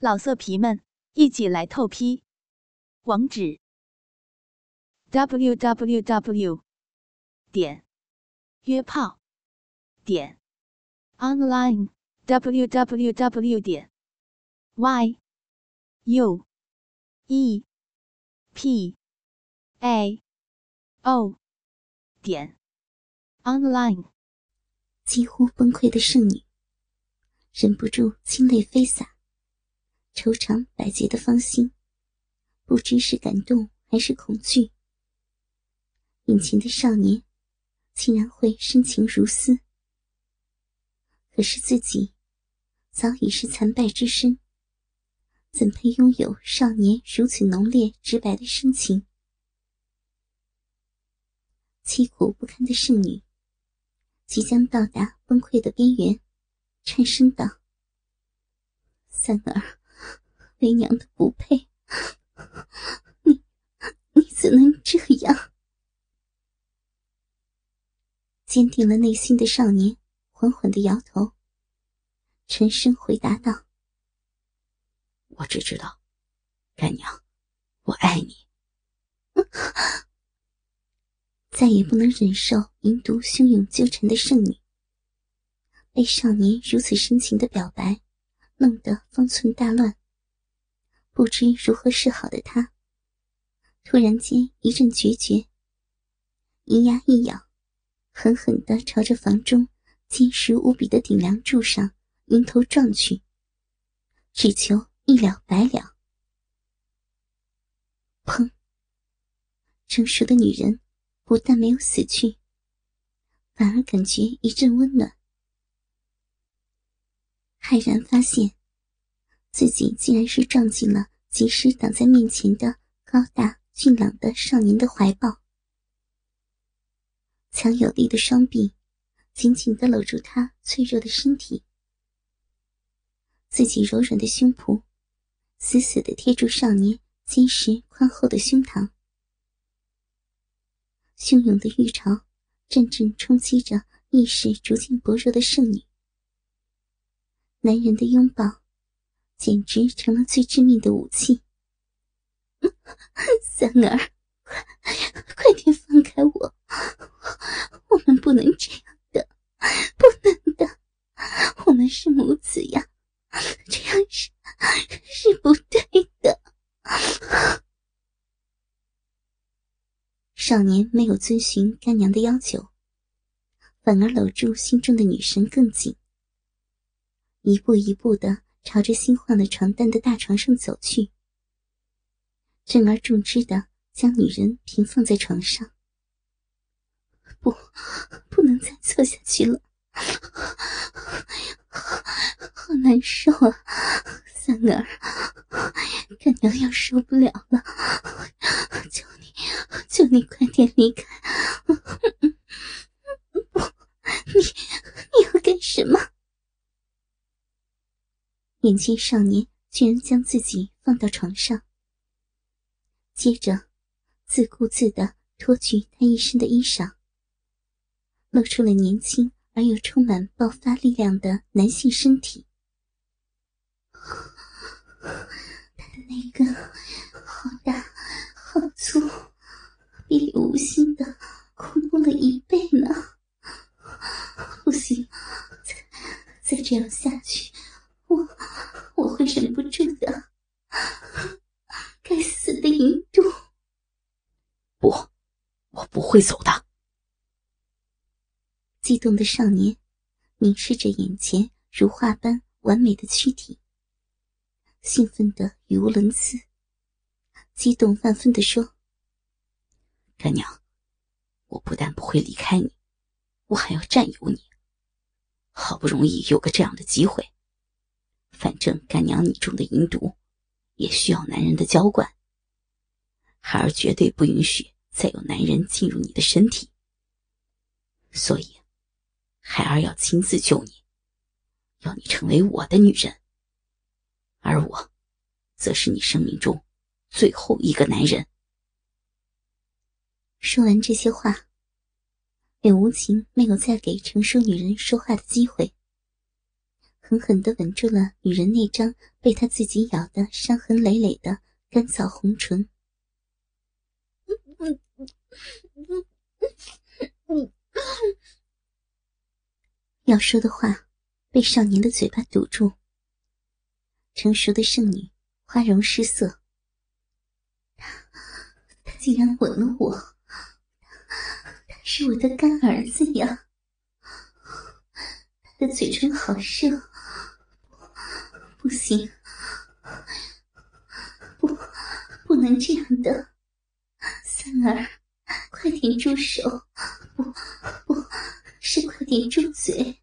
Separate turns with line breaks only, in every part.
老色皮们，一起来透批！网址：w w w 点约炮点 online w w w 点 y u e p a o 点 online。
几乎崩溃的圣女，忍不住清泪飞洒。愁肠百结的芳心，不知是感动还是恐惧。眼前的少年，竟然会深情如斯。可是自己，早已是残败之身，怎配拥有少年如此浓烈直白的深情？凄苦不堪的圣女，即将到达崩溃的边缘，颤声道：“三儿。”为娘的不配，你你怎能这样？坚定了内心的少年缓缓的摇头，沉声回答道：“
我只知道，干娘，我爱你。”
再也不能忍受淫毒汹涌纠缠的圣女，被少年如此深情的表白弄得方寸大乱。不知如何是好的他，突然间一阵决绝，银牙一咬，狠狠地朝着房中坚实无比的顶梁柱上迎头撞去，只求一了百了。砰！成熟的女人不但没有死去，反而感觉一阵温暖，骇然发现。自己竟然是撞进了及时挡在面前的高大俊朗的少年的怀抱，强有力的双臂紧紧的搂住他脆弱的身体，自己柔软的胸脯死死的贴住少年坚实宽厚的胸膛，汹涌的欲潮阵阵冲击着意识逐渐薄弱的圣女，男人的拥抱。简直成了最致命的武器。三儿，快快点放开我！我们不能这样的，不能的！我们是母子呀，这样是是不对的。少年没有遵循干娘的要求，反而搂住心中的女神更紧，一步一步的。朝着新换了床单的大床上走去，正而重之的将女人平放在床上。不，不能再坐下去了，好难受啊！三儿，干娘要受不了了，求你，求你快点离开！不，你你要干什么？年轻少年居然将自己放到床上，接着自顾自的脱去他一身的衣裳，露出了年轻而又充满爆发力量的男性身体。他的那个好大、好粗，比李无心的恐怖了一倍呢！不行，再再这样下去。我 我会忍不住的，该死的淫毒！
不，我不会走的。
激动的少年凝视着眼前如画般完美的躯体，兴奋的语无伦次，激动万分的说：“
干娘，我不但不会离开你，我还要占有你。好不容易有个这样的机会。”反正干娘你中的淫毒，也需要男人的浇灌。孩儿绝对不允许再有男人进入你的身体，所以，孩儿要亲自救你，要你成为我的女人，而我，则是你生命中最后一个男人。
说完这些话，柳无情没有再给成熟女人说话的机会。狠狠地吻住了女人那张被他自己咬得伤痕累累的干燥红唇。要说的话被少年的嘴巴堵住。成熟的圣女花容失色，他竟然吻了我，他是我的干儿子呀！他的嘴唇好热，不行，不，不能这样的，三儿，快点住手！不，不是快点住嘴！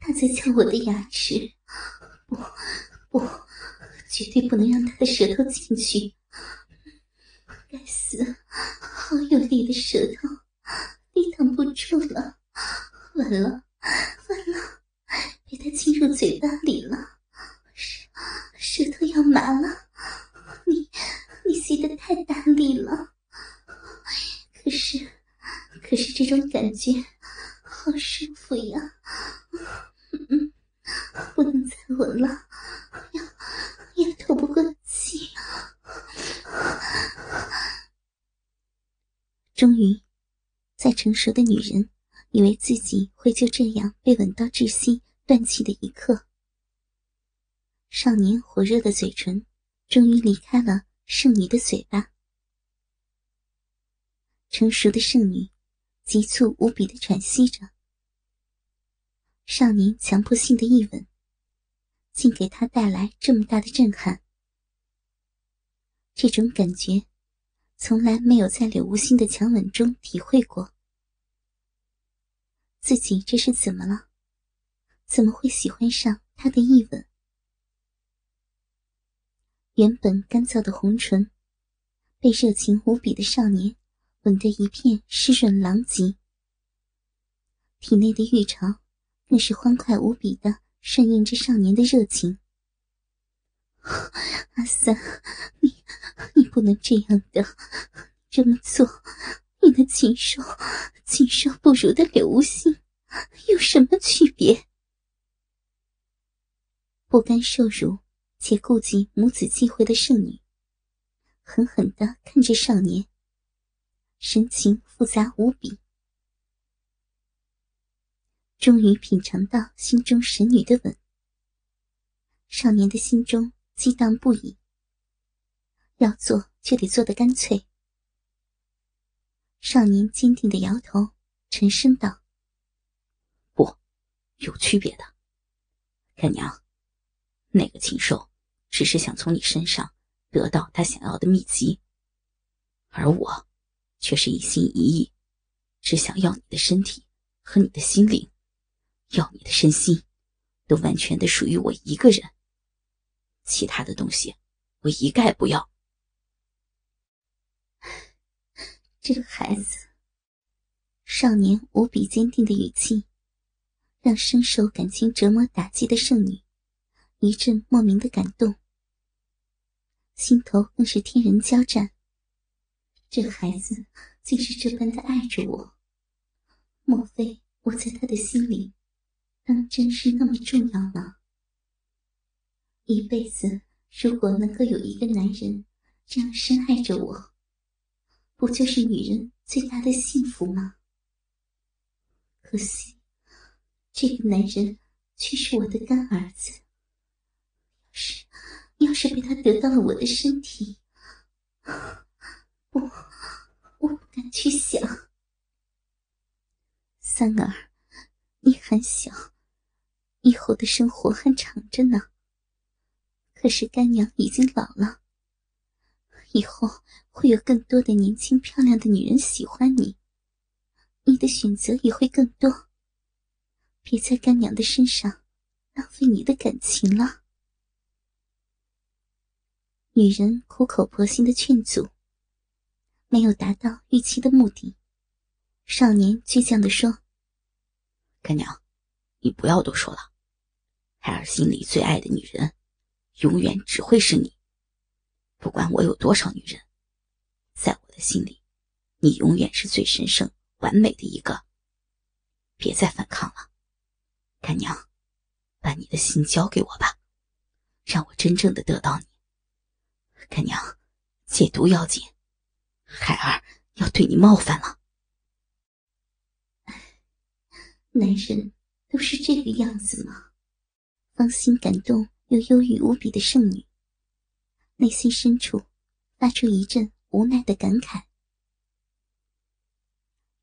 他在撬我的牙齿，不，不，绝对不能让他的舌头进去！该死，好有力的舌头，抵挡不住了！完了，完了，被他亲入嘴巴里了，舌舌头要麻了！你，你吸的太大力了，可是，可是这种感觉好舒服呀！嗯不能再吻了，要要透不过气。终于，在成熟的女人以为自己会就这样被吻到窒息断气的一刻，少年火热的嘴唇终于离开了圣女的嘴巴。成熟的圣女急促无比的喘息着。少年强迫性的一吻，竟给他带来这么大的震撼。这种感觉，从来没有在柳无心的强吻中体会过。自己这是怎么了？怎么会喜欢上他的一吻？原本干燥的红唇，被热情无比的少年吻得一片湿润狼藉，体内的欲潮。更是欢快无比的顺应着少年的热情。阿三，你你不能这样的，这么做，你的禽兽禽兽不如的柳无心有什么区别？不甘受辱且顾及母子忌讳的圣女，狠狠的看着少年，神情复杂无比。终于品尝到心中神女的吻，少年的心中激荡不已。要做就得做得干脆。少年坚定的摇头，沉声道：“
不，有区别的。干娘，那个禽兽只是想从你身上得到他想要的秘籍，而我，却是一心一意，只想要你的身体和你的心灵。”要你的身心，都完全的属于我一个人。其他的东西，我一概不要。
这个孩子，少年无比坚定的语气，让深受感情折磨打击的圣女一阵莫名的感动，心头更是天人交战。这孩子竟是这般的爱着我，莫非我在他的心里？当真是那么重要吗？一辈子如果能够有一个男人这样深爱着我，不就是女人最大的幸福吗？可惜，这个男人却是我的干儿子。要是被他得到了我的身体，我我不敢去想。三儿，你还小。以后的生活还长着呢。可是干娘已经老了，以后会有更多的年轻漂亮的女人喜欢你，你的选择也会更多。别在干娘的身上浪费你的感情了。女人苦口婆心的劝阻，没有达到预期的目的。少年倔强的说：“
干娘，你不要多说了。”孩儿心里最爱的女人，永远只会是你。不管我有多少女人，在我的心里，你永远是最神圣、完美的一个。别再反抗了，干娘，把你的心交给我吧，让我真正的得到你。干娘，戒毒要紧，孩儿要对你冒犯了。
男人都是这个样子吗？芳心感动又忧郁无比的圣女，内心深处发出一阵无奈的感慨。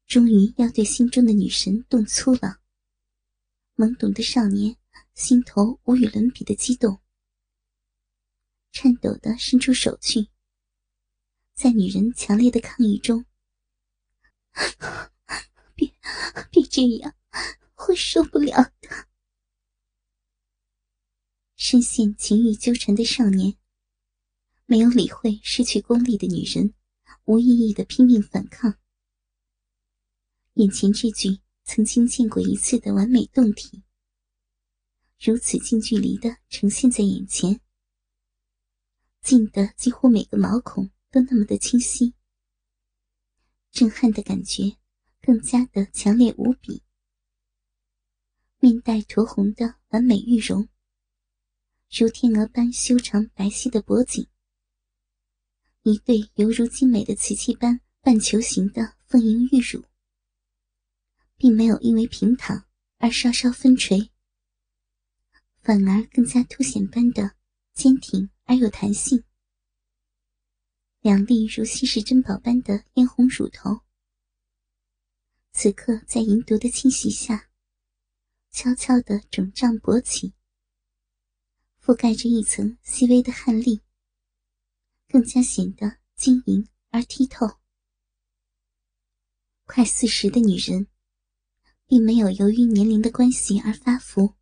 终于要对心中的女神动粗了。懵懂的少年心头无与伦比的激动，颤抖的伸出手去，在女人强烈的抗议中，别别这样，会受不了的。深陷情欲纠缠的少年，没有理会失去功力的女人，无意义的拼命反抗。眼前这具曾经见过一次的完美动体，如此近距离的呈现在眼前，近的几乎每个毛孔都那么的清晰，震撼的感觉更加的强烈无比。面带酡红的完美玉容，如天鹅般修长白皙的脖颈，一对犹如精美的瓷器般半球形的丰盈玉乳。并没有因为平躺而稍稍分垂，反而更加凸显般的坚挺而有弹性。两粒如稀世珍宝般的嫣红乳头，此刻在银毒的侵袭下，悄悄地肿胀勃起，覆盖着一层细微的汗粒，更加显得晶莹而剔透。快四十的女人。并没有由于年龄的关系而发福，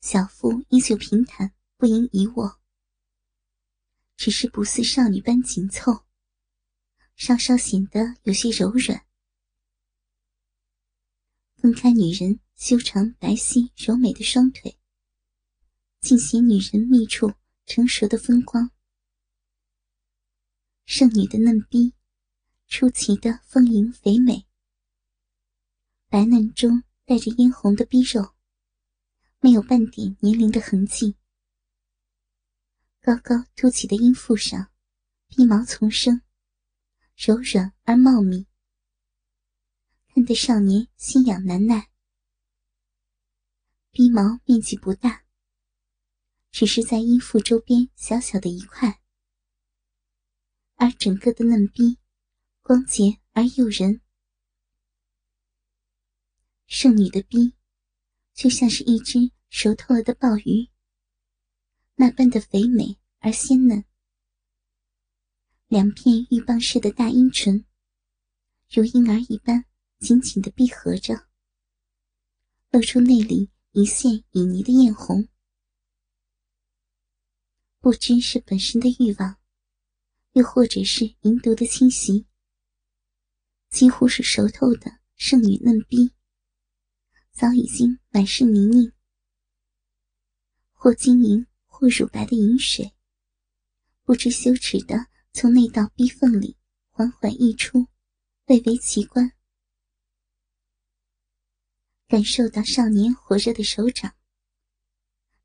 小腹依旧平坦，不应一握，只是不似少女般紧凑，稍稍显得有些柔软。分开女人修长白皙柔美的双腿，尽显女人密处成熟的风光。圣女的嫩逼，出奇的丰盈肥美。白嫩中带着嫣红的逼肉，没有半点年龄的痕迹。高高凸起的阴腹上，逼毛丛生，柔软而茂密，看得少年心痒难耐。逼毛面积不大，只是在阴腹周边小小的一块，而整个的嫩逼，光洁而诱人。圣女的逼，就像是一只熟透了的鲍鱼，那般的肥美而鲜嫩。两片玉棒似的大阴唇，如婴儿一般紧紧的闭合着，露出内里一线旖旎的艳红。不知是本身的欲望，又或者是淫毒的侵袭，几乎是熟透的圣女嫩逼。早已经满是泥泞，或晶莹或乳白的饮水，不知羞耻的从那道逼缝里缓缓溢出，蔚为奇观。感受到少年火热的手掌，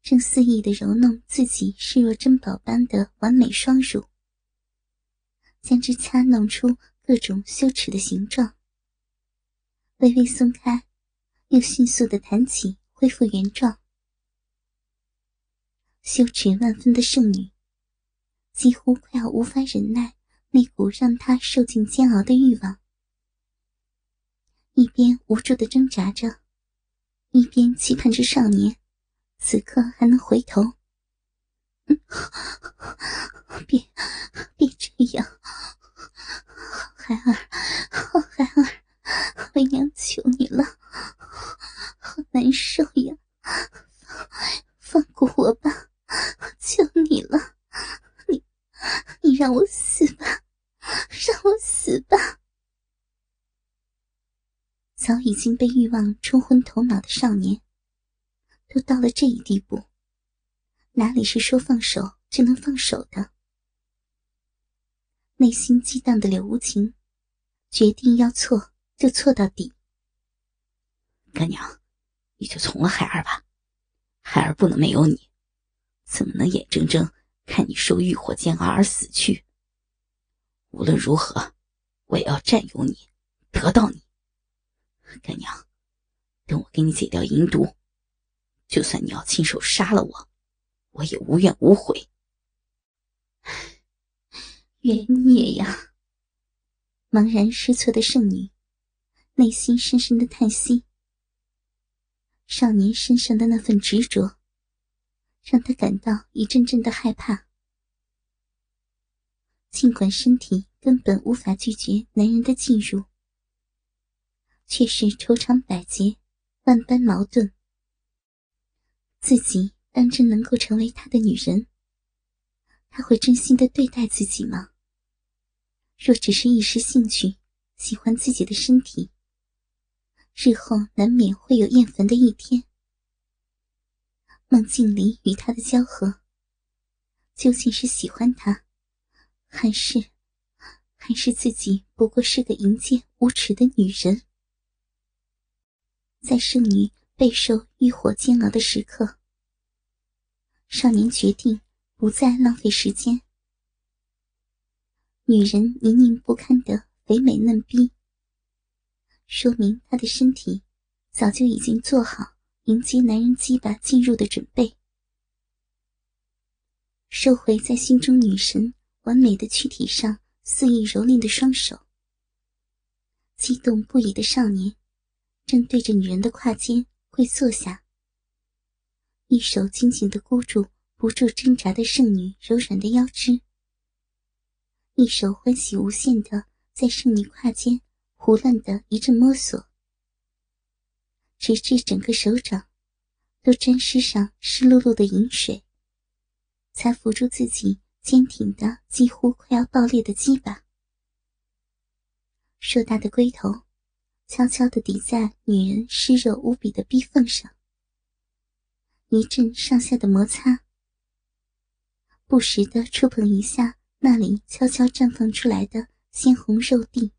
正肆意的揉弄自己视若珍宝般的完美双乳，将之掐弄出各种羞耻的形状，微微松开。又迅速的弹起，恢复原状。羞耻万分的圣女，几乎快要无法忍耐那股让她受尽煎熬的欲望，一边无助的挣扎着，一边期盼着少年此刻还能回头。别，别这样，孩儿，好孩儿，为娘求你了。好难受呀！放过我吧，我求你了！你，你让我死吧，让我死吧！早已经被欲望冲昏头脑的少年，都到了这一地步，哪里是说放手就能放手的？内心激荡的柳无情，决定要错就错到底。
干娘。你就从了孩儿吧，孩儿不能没有你，怎么能眼睁睁看你受欲火煎熬而死去？无论如何，我也要占有你，得到你。干娘，等我给你解掉银毒，就算你要亲手杀了我，我也无怨无悔。
冤孽呀！茫然失措的圣女，内心深深的叹息。少年身上的那份执着，让他感到一阵阵的害怕。尽管身体根本无法拒绝男人的进入，却是愁肠百结，万般矛盾。自己当真能够成为他的女人？他会真心的对待自己吗？若只是一时兴趣，喜欢自己的身体，日后难免会有厌烦的一天。孟静离与他的交合，究竟是喜欢他，还是还是自己不过是个淫贱无耻的女人？在圣女备受欲火煎熬的时刻，少年决定不再浪费时间。女人泥泞不堪的肥美嫩逼，说明她的身体早就已经做好迎接男人鸡巴进入的准备。收回在心中女神完美的躯体上肆意蹂躏的双手，激动不已的少年正对着女人的胯间跪坐下，一手紧紧的箍住不住挣扎的圣女柔软的腰肢。一手欢喜无限的在圣女胯间胡乱的一阵摸索，直至整个手掌都沾湿上湿漉漉的饮水，才扶住自己坚挺的几乎快要爆裂的鸡巴。硕大的龟头悄悄地抵在女人湿热无比的逼缝上，一阵上下的摩擦，不时的触碰一下。那里悄悄绽放出来的鲜红肉蒂，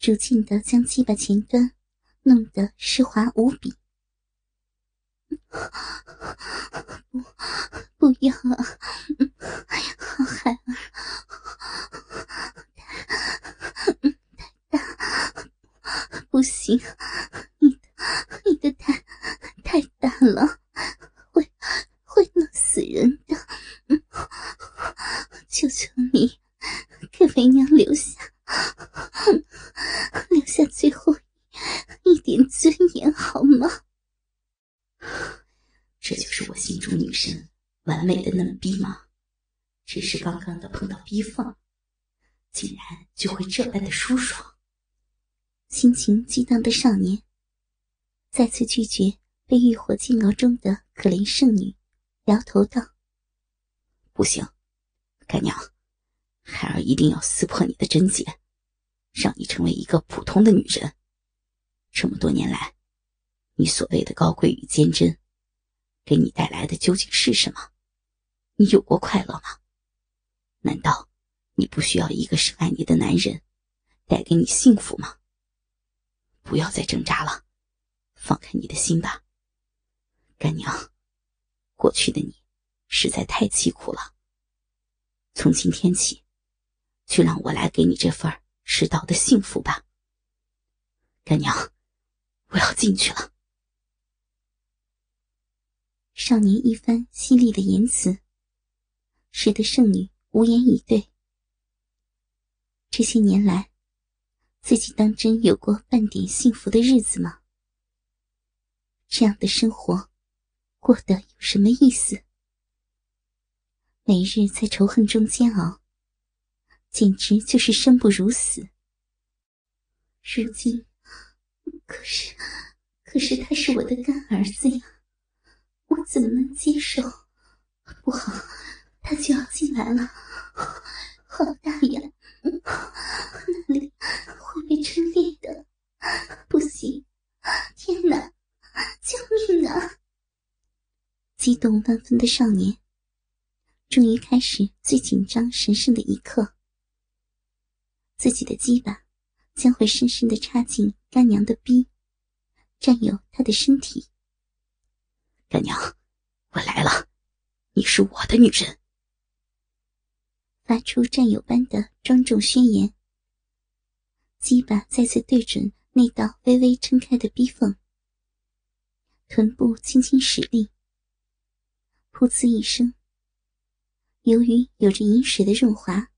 逐渐的将鸡巴前端弄得湿滑无比。不，不要啊！好孩儿，太大，不行，你的你的太太大了，会会弄死人的。求求你，给为娘留下，留下最后一点尊严，好吗？
这就是我心中女神完美的嫩逼吗？只是刚刚的碰到一放，竟然就会这般的舒爽。
心情激荡的少年，再次拒绝被欲火煎熬中的可怜圣女，摇头道：“
不行。”干娘，孩儿一定要撕破你的贞洁，让你成为一个普通的女人。这么多年来，你所谓的高贵与坚贞，给你带来的究竟是什么？你有过快乐吗？难道你不需要一个深爱你的男人带给你幸福吗？不要再挣扎了，放开你的心吧，干娘。过去的你实在太凄苦了。从今天起，就让我来给你这份迟到的幸福吧，干娘，我要进去了。
少年一番犀利的言辞，使得圣女无言以对。这些年来，自己当真有过半点幸福的日子吗？这样的生活，过得有什么意思？每日在仇恨中煎熬，简直就是生不如死。如今，可是，可是他是我的干儿子呀，我怎么能接受？不好，他就要进来了！好大呀，里会被撑裂的，不行！天哪，救命啊！激动万分的少年。终于开始最紧张、神圣的一刻。自己的鸡巴将会深深的插进干娘的逼，占有她的身体。
干娘，我来了，你是我的女人。
发出战友般的庄重宣言。鸡巴再次对准那道微微撑开的逼缝，臀部轻轻使力，噗呲一声。由于有着饮水的润滑，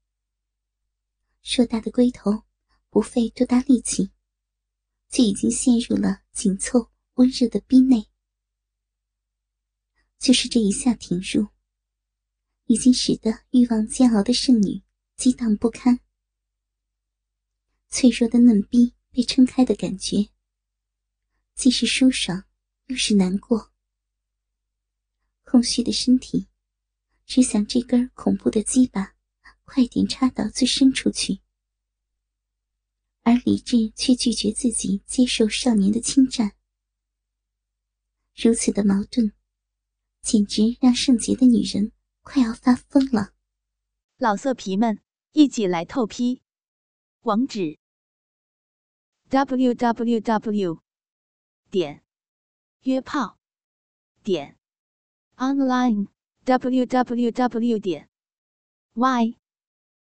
硕大的龟头不费多大力气，就已经陷入了紧凑温热的逼内。就是这一下停入。已经使得欲望煎熬的圣女激荡不堪，脆弱的嫩逼被撑开的感觉，既是舒爽，又是难过。空虚的身体只想这根恐怖的鸡巴快点插到最深处去，而理智却拒绝自己接受少年的侵占。如此的矛盾，简直让圣洁的女人。快要发疯了，
老色皮们一起来透批，网址：w w w 点约炮点 online w w w 点 y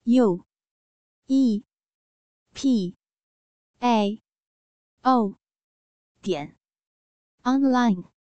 u e p a o 点 online。